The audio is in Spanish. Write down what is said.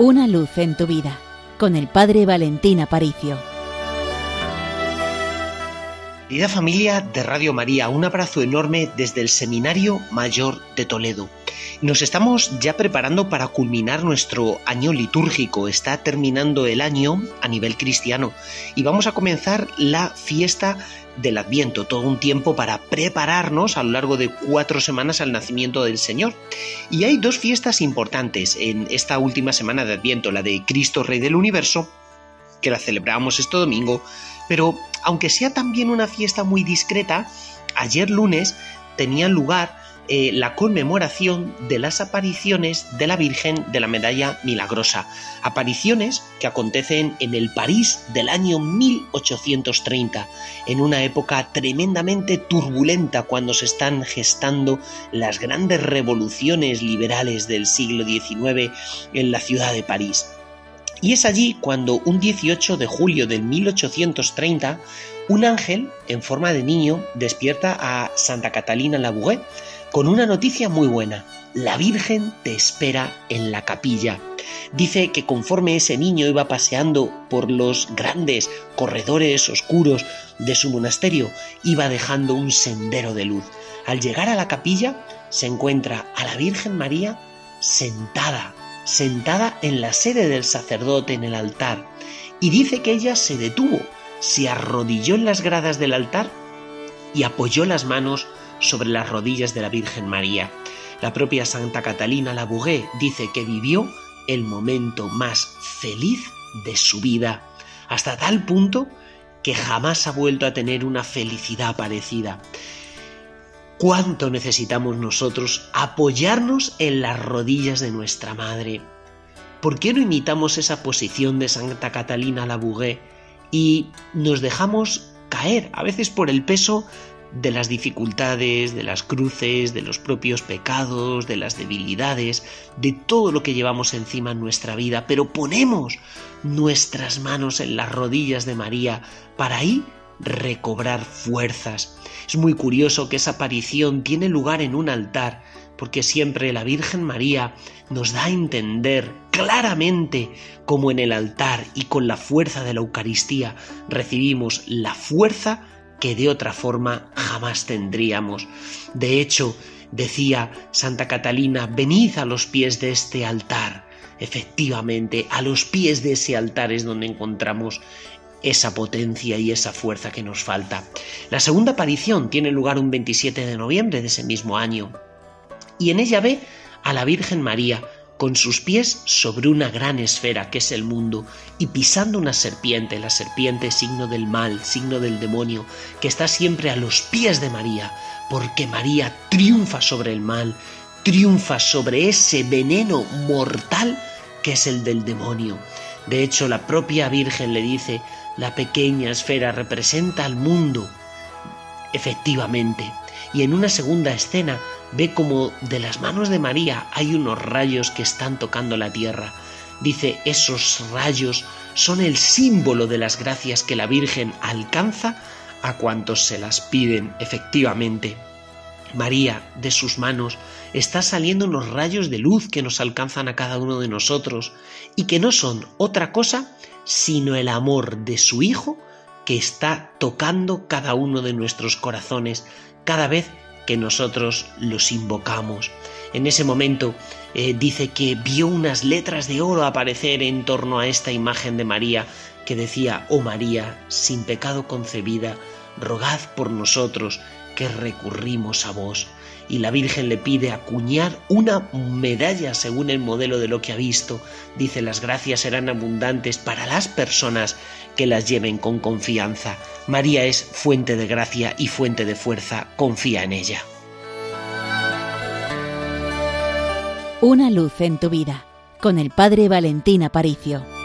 Una luz en tu vida con el Padre Valentín Aparicio. Querida familia de Radio María, un abrazo enorme desde el Seminario Mayor de Toledo. Nos estamos ya preparando para culminar nuestro año litúrgico. Está terminando el año a nivel cristiano y vamos a comenzar la fiesta del Adviento, todo un tiempo para prepararnos a lo largo de cuatro semanas al nacimiento del Señor. Y hay dos fiestas importantes en esta última semana de Adviento, la de Cristo Rey del Universo, que la celebramos este domingo, pero aunque sea también una fiesta muy discreta, ayer lunes tenía lugar eh, la conmemoración de las apariciones de la Virgen de la Medalla Milagrosa. Apariciones que acontecen en el París del año 1830, en una época tremendamente turbulenta cuando se están gestando las grandes revoluciones liberales del siglo XIX en la ciudad de París. Y es allí cuando un 18 de julio de 1830 un ángel en forma de niño despierta a Santa Catalina Labouret con una noticia muy buena. La Virgen te espera en la capilla. Dice que conforme ese niño iba paseando por los grandes corredores oscuros de su monasterio, iba dejando un sendero de luz. Al llegar a la capilla, se encuentra a la Virgen María sentada sentada en la sede del sacerdote en el altar, y dice que ella se detuvo, se arrodilló en las gradas del altar y apoyó las manos sobre las rodillas de la Virgen María. La propia Santa Catalina Labougué dice que vivió el momento más feliz de su vida, hasta tal punto que jamás ha vuelto a tener una felicidad parecida. ¿Cuánto necesitamos nosotros apoyarnos en las rodillas de nuestra Madre? ¿Por qué no imitamos esa posición de Santa Catalina Labougué y nos dejamos caer, a veces por el peso de las dificultades, de las cruces, de los propios pecados, de las debilidades, de todo lo que llevamos encima en nuestra vida, pero ponemos nuestras manos en las rodillas de María para ahí recobrar fuerzas. Es muy curioso que esa aparición tiene lugar en un altar, porque siempre la Virgen María nos da a entender claramente cómo en el altar y con la fuerza de la Eucaristía recibimos la fuerza que de otra forma jamás tendríamos. De hecho, decía Santa Catalina, venid a los pies de este altar. Efectivamente, a los pies de ese altar es donde encontramos esa potencia y esa fuerza que nos falta. La segunda aparición tiene lugar un 27 de noviembre de ese mismo año y en ella ve a la Virgen María con sus pies sobre una gran esfera que es el mundo y pisando una serpiente, la serpiente signo del mal, signo del demonio, que está siempre a los pies de María, porque María triunfa sobre el mal, triunfa sobre ese veneno mortal que es el del demonio. De hecho, la propia Virgen le dice, la pequeña esfera representa al mundo. Efectivamente, y en una segunda escena ve como de las manos de María hay unos rayos que están tocando la tierra. Dice, esos rayos son el símbolo de las gracias que la Virgen alcanza a cuantos se las piden efectivamente. María, de sus manos, está saliendo unos rayos de luz que nos alcanzan a cada uno de nosotros y que no son otra cosa sino el amor de su Hijo que está tocando cada uno de nuestros corazones cada vez que nosotros los invocamos. En ese momento eh, dice que vio unas letras de oro aparecer en torno a esta imagen de María que decía, oh María, sin pecado concebida, rogad por nosotros que recurrimos a vos. Y la Virgen le pide acuñar una medalla según el modelo de lo que ha visto. Dice, las gracias serán abundantes para las personas que las lleven con confianza. María es fuente de gracia y fuente de fuerza, confía en ella. Una luz en tu vida, con el Padre Valentín Aparicio.